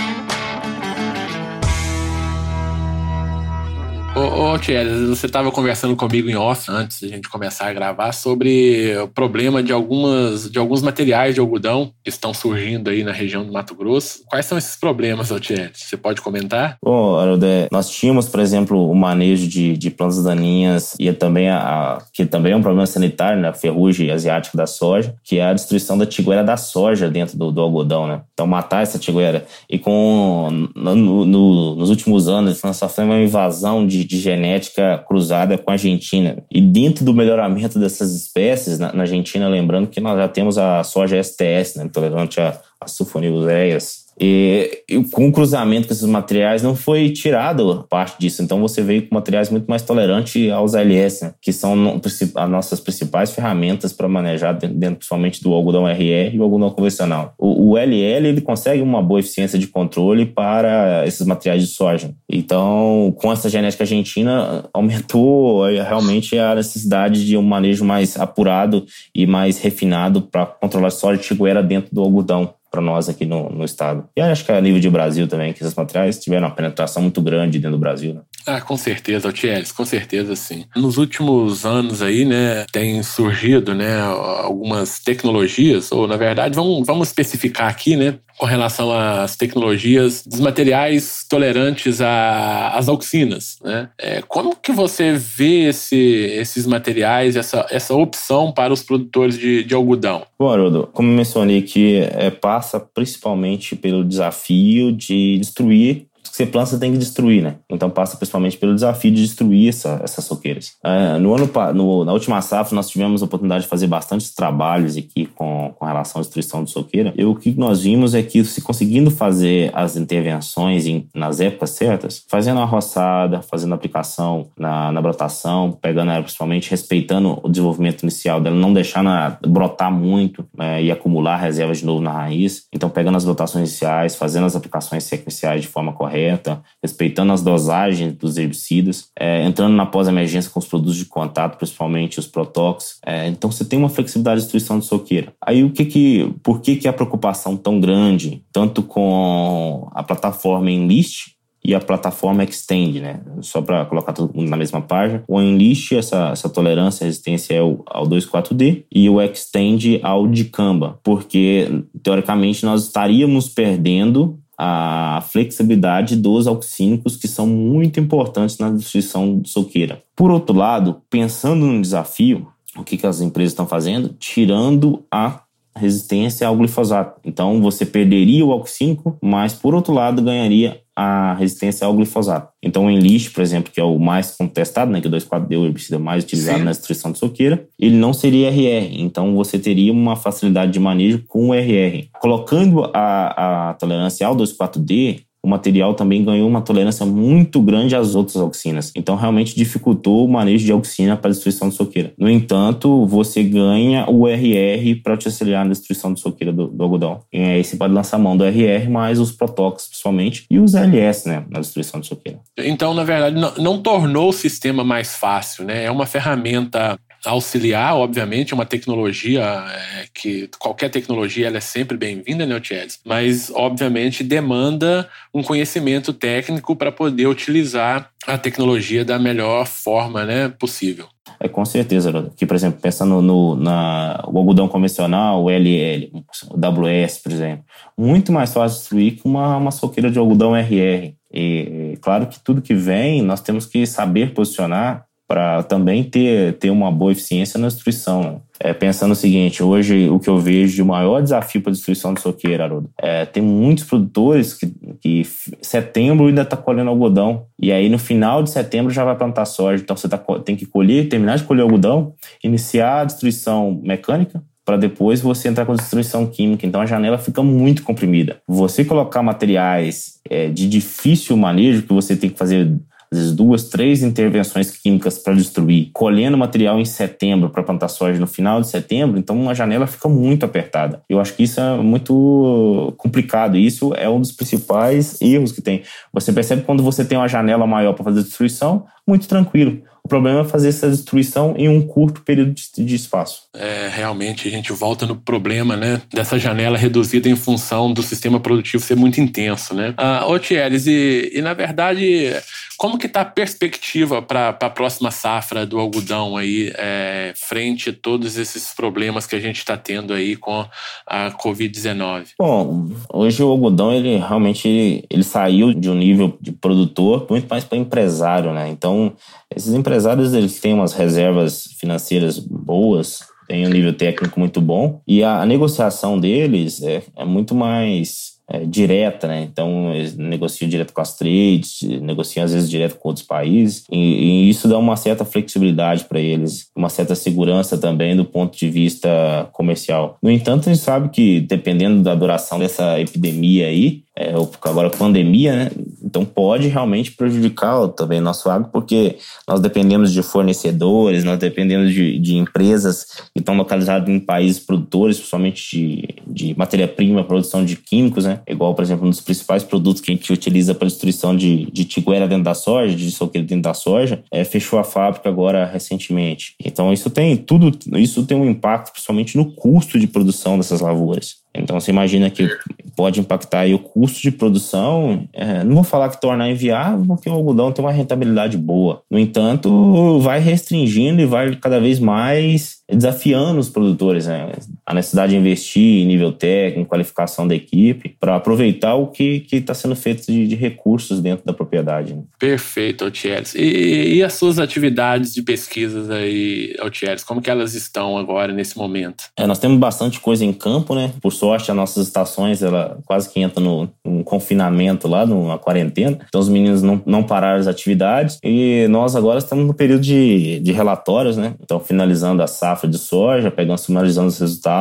Ô, ô Thierry, você estava conversando comigo em off antes da gente começar a gravar sobre o problema de, algumas, de alguns materiais de algodão que estão surgindo aí na região do Mato Grosso. Quais são esses problemas, ô Thierry? Você pode comentar? Bom, Haroldo, nós tínhamos, por exemplo, o manejo de, de plantas daninhas e também a, que também é um problema sanitário, né? A ferrugem asiática da soja, que é a destruição da tiguera da soja dentro do, do algodão, né? Então, matar essa tiguera. E com, no, no, nos últimos anos, nós sofremos uma invasão de de genética cruzada com a Argentina. E dentro do melhoramento dessas espécies, na, na Argentina, lembrando que nós já temos a soja STS, né, intolerante a, a sulfonilureias, e, e, com o cruzamento com esses materiais não foi tirado parte disso. Então você veio com materiais muito mais tolerantes aos LS, né? que são as nossas principais ferramentas para manejar dentro, dentro, principalmente do algodão RR e o algodão convencional. O, o, LL ele consegue uma boa eficiência de controle para esses materiais de soja. Então, com essa genética argentina, aumentou eh, realmente a necessidade de um manejo mais apurado e mais refinado para controlar soja tiguera dentro do algodão para nós aqui no, no estado. E acho que a nível de Brasil também, que esses materiais tiveram uma penetração muito grande dentro do Brasil. Né? Ah, com certeza, Altieres, com certeza sim. Nos últimos anos aí, né, tem surgido, né, algumas tecnologias, ou na verdade, vamos, vamos especificar aqui, né, com relação às tecnologias dos materiais tolerantes às auxinas, né? É, como que você vê esse, esses materiais, essa, essa opção para os produtores de, de algodão? Bom, Haroldo, como mencionei que é, passa principalmente pelo desafio de destruir você planta, você tem que destruir, né? Então passa principalmente pelo desafio de destruir essa, essas soqueiras. É, no ano, no, na última safra, nós tivemos a oportunidade de fazer bastantes trabalhos aqui com, com relação à destruição de soqueira. E o que nós vimos é que se conseguindo fazer as intervenções em, nas épocas certas, fazendo a roçada, fazendo a aplicação na, na brotação, pegando ela principalmente, respeitando o desenvolvimento inicial dela, não deixando brotar muito né, e acumular reservas de novo na raiz. Então pegando as brotações iniciais, fazendo as aplicações sequenciais de forma correta, correta, respeitando as dosagens dos herbicidas, é, entrando na pós-emergência com os produtos de contato, principalmente os protóxicos. É, então você tem uma flexibilidade de destruição de soqueira. Aí o que que, por que que a preocupação tão grande, tanto com a plataforma Enlist e a plataforma Extend, né? Só para colocar tudo na mesma página. O Enlist, essa, essa tolerância, resistência é ao 2,4-D e o Extend ao dicamba, porque teoricamente nós estaríamos perdendo a flexibilidade dos auxínicos que são muito importantes na destruição de soqueira. Por outro lado, pensando no desafio, o que, que as empresas estão fazendo? Tirando a resistência ao glifosato. Então você perderia o alquímico, mas por outro lado ganharia a resistência ao glifosato. Então o Enlist, por exemplo, que é o mais contestado, né, que o 2,4-D é o herbicida mais utilizado Sim. na destruição de soqueira, ele não seria RR. Então você teria uma facilidade de manejo com o RR. Colocando a, a tolerância ao 2,4-D, o material também ganhou uma tolerância muito grande às outras auxinas. Então, realmente dificultou o manejo de auxina para a destruição de soqueira. No entanto, você ganha o RR para te auxiliar na destruição de soqueira do, do, algodão. E aí você pode lançar mão do RR, mais os protóxicos, principalmente, e os LS, né, na destruição de soqueira. Então, na verdade, não, não tornou o sistema mais fácil, né? É uma ferramenta auxiliar, obviamente, é uma tecnologia é, que qualquer tecnologia ela é sempre bem-vinda, né, Thiedes? Mas, obviamente, demanda um conhecimento técnico para poder utilizar a tecnologia da melhor forma né, possível. É com certeza, que por exemplo, pensando no na, o algodão convencional, o LL, o WS, por exemplo, muito mais fácil destruir que uma, uma soqueira de algodão RR. E claro que tudo que vem, nós temos que saber posicionar para também ter, ter uma boa eficiência na destruição. Né? É, pensando o seguinte, hoje o que eu vejo de maior desafio para a destruição de soqueira, Haroldo, é, tem muitos produtores que, que setembro ainda está colhendo algodão, e aí no final de setembro já vai plantar soja. Então você tá, tem que colher, terminar de colher algodão, iniciar a destruição mecânica, para depois você entrar com a destruição química. Então a janela fica muito comprimida. Você colocar materiais é, de difícil manejo, que você tem que fazer às vezes duas, três intervenções químicas para destruir, colhendo material em setembro para plantar soja no final de setembro, então uma janela fica muito apertada. Eu acho que isso é muito complicado. Isso é um dos principais erros que tem. Você percebe quando você tem uma janela maior para fazer destruição, muito tranquilo. O problema é fazer essa destruição em um curto período de, de, espaço. É, realmente, a gente volta no problema, né? Dessa janela reduzida em função do sistema produtivo ser muito intenso, né? Ah, ô Thieres, e, e na verdade, como que está a perspectiva para a próxima safra do algodão aí, é, frente a todos esses problemas que a gente está tendo aí com a Covid-19? Bom, hoje o algodão, ele realmente ele saiu de um nível de produtor muito mais para empresário, né? Então, esses empresários, eles têm umas reservas financeiras boas, têm um nível técnico muito bom, e a, a negociação deles é, é muito mais é, direta, né? Então, eles negociam direto com as trades, negociam às vezes direto com outros países, e, e isso dá uma certa flexibilidade para eles, uma certa segurança também do ponto de vista comercial. No entanto, a gente sabe que, dependendo da duração dessa epidemia aí, é, agora pandemia, né? Então pode realmente prejudicar também nosso agro, porque nós dependemos de fornecedores, nós dependemos de, de empresas que estão localizadas em países produtores, principalmente de, de matéria-prima, produção de químicos, né? Igual, por exemplo, um dos principais produtos que a gente utiliza para destruição de, de tiguera dentro da soja, de soqueiro dentro da soja, é, fechou a fábrica agora recentemente. Então isso tem tudo, isso tem um impacto principalmente no custo de produção dessas lavouras. Então você imagina que pode impactar o custo de produção. É, não vou falar que tornar inviável, porque o algodão tem uma rentabilidade boa. No entanto, vai restringindo e vai cada vez mais desafiando os produtores, né? A necessidade de investir em nível técnico, qualificação da equipe, para aproveitar o que está sendo feito de, de, recursos dentro da propriedade. Né? Perfeito, Altieres. E, e, as suas atividades de pesquisas aí, Altieres, como que elas estão agora, nesse momento? É, nós temos bastante coisa em campo, né? Por sorte, as nossas estações, ela quase que entra no, no confinamento lá, numa quarentena. Então, os meninos não, não pararam as atividades. E nós agora estamos no período de, de relatórios, né? Então, finalizando a safra de soja, pegando, sumarizando os resultados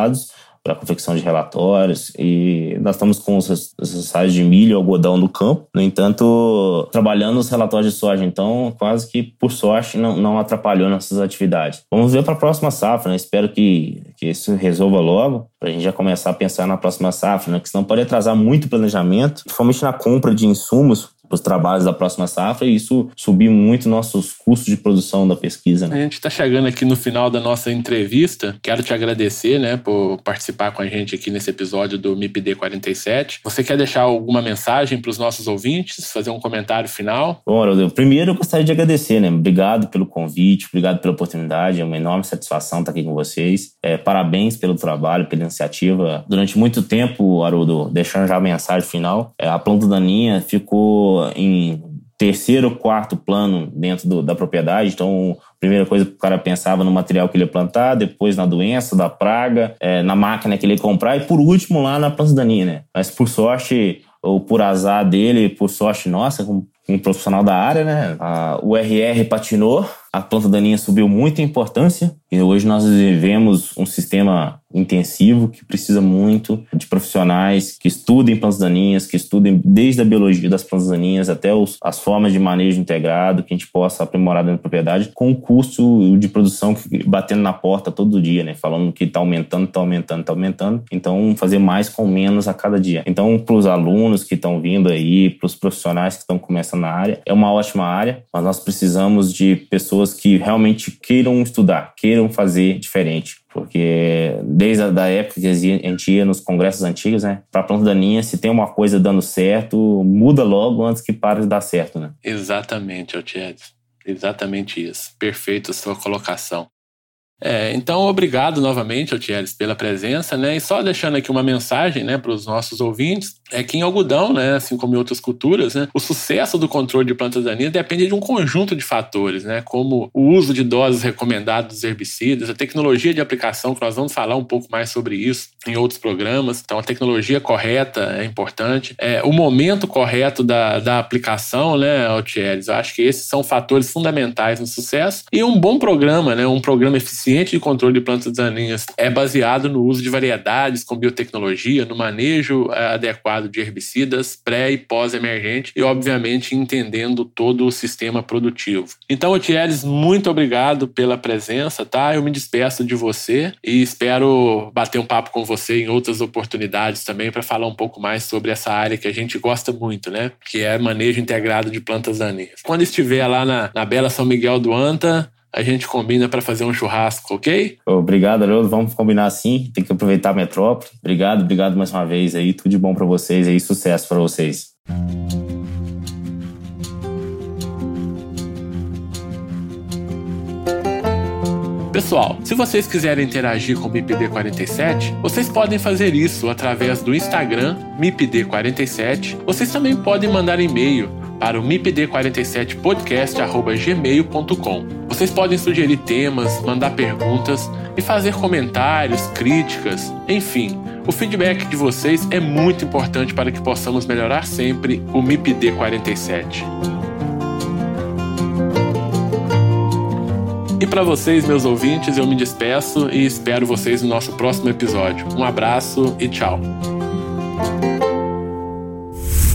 para a confecção de relatórios e nós estamos com os ensaios de milho e algodão no campo. No entanto, trabalhando os relatórios de soja, então quase que por sorte não, não atrapalhou nossas atividades. Vamos ver para a próxima safra, né? espero que, que isso resolva logo para a gente já começar a pensar na próxima safra, né? que senão pode atrasar muito o planejamento, principalmente na compra de insumos os trabalhos da próxima safra e isso subiu muito nossos custos de produção da pesquisa. Né? A gente está chegando aqui no final da nossa entrevista. Quero te agradecer né, por participar com a gente aqui nesse episódio do MIPD 47. Você quer deixar alguma mensagem para os nossos ouvintes? Fazer um comentário final? Bom, Haroldo, primeiro eu gostaria de agradecer, né? Obrigado pelo convite, obrigado pela oportunidade. É uma enorme satisfação estar aqui com vocês. É, parabéns pelo trabalho, pela iniciativa. Durante muito tempo, Haroldo, deixando já a mensagem final, é, a planta daninha ficou em terceiro quarto plano dentro do, da propriedade. Então, a primeira coisa que o cara pensava no material que ele ia plantar, depois na doença, da praga, é, na máquina que ele ia comprar e por último lá na planta daninha, né? Mas por sorte ou por azar dele, por sorte nossa, como um profissional da área, né? A, o RR patinou, a planta daninha subiu muito em importância e hoje nós vivemos um sistema intensivo que precisa muito de profissionais que estudem plantas daninhas, que estudem desde a biologia das plantas daninhas até os, as formas de manejo integrado que a gente possa aprimorar dentro da propriedade com o custo de produção que, batendo na porta todo dia, né? Falando que está aumentando, está aumentando, está aumentando. Então, fazer mais com menos a cada dia. Então, para os alunos que estão vindo aí, para os profissionais que estão começando na área, é uma ótima área, mas nós precisamos de pessoas que realmente queiram estudar, queiram fazer diferente porque desde a da época que a gente ia nos congressos antigos, né, para planta daninha, se tem uma coisa dando certo, muda logo antes que pare de dar certo, né? Exatamente, Altiedes. Exatamente isso. Perfeito a sua colocação. É, então, obrigado novamente, Altieres, pela presença, né? E só deixando aqui uma mensagem, né, para os nossos ouvintes, é que em algodão, né, assim como em outras culturas, né, o sucesso do controle de plantas daninhas depende de um conjunto de fatores, né, como o uso de doses recomendadas dos herbicidas, a tecnologia de aplicação, que nós vamos falar um pouco mais sobre isso em outros programas. Então, a tecnologia correta é importante, é, o momento correto da, da aplicação, né, Altieres, eu acho que esses são fatores fundamentais no sucesso e um bom programa, né, um programa eficiente eficiente de controle de plantas daninhas é baseado no uso de variedades com biotecnologia, no manejo é, adequado de herbicidas pré e pós-emergente e, obviamente, entendendo todo o sistema produtivo. Então, Otieres, muito obrigado pela presença, tá? Eu me despeço de você e espero bater um papo com você em outras oportunidades também para falar um pouco mais sobre essa área que a gente gosta muito, né? Que é manejo integrado de plantas daninhas. Quando estiver lá na, na Bela São Miguel do Anta, a gente combina para fazer um churrasco, ok? Obrigado, Haroldo. Vamos combinar assim. Tem que aproveitar a metrópole. Obrigado, obrigado mais uma vez aí. Tudo de bom para vocês aí. Sucesso para vocês. Pessoal, se vocês quiserem interagir com o MIPD47, vocês podem fazer isso através do Instagram MIPD47. Vocês também podem mandar e-mail para o mipd47podcast.gmail.com. Vocês podem sugerir temas, mandar perguntas e fazer comentários, críticas, enfim. O feedback de vocês é muito importante para que possamos melhorar sempre o MIPD 47. E para vocês, meus ouvintes, eu me despeço e espero vocês no nosso próximo episódio. Um abraço e tchau.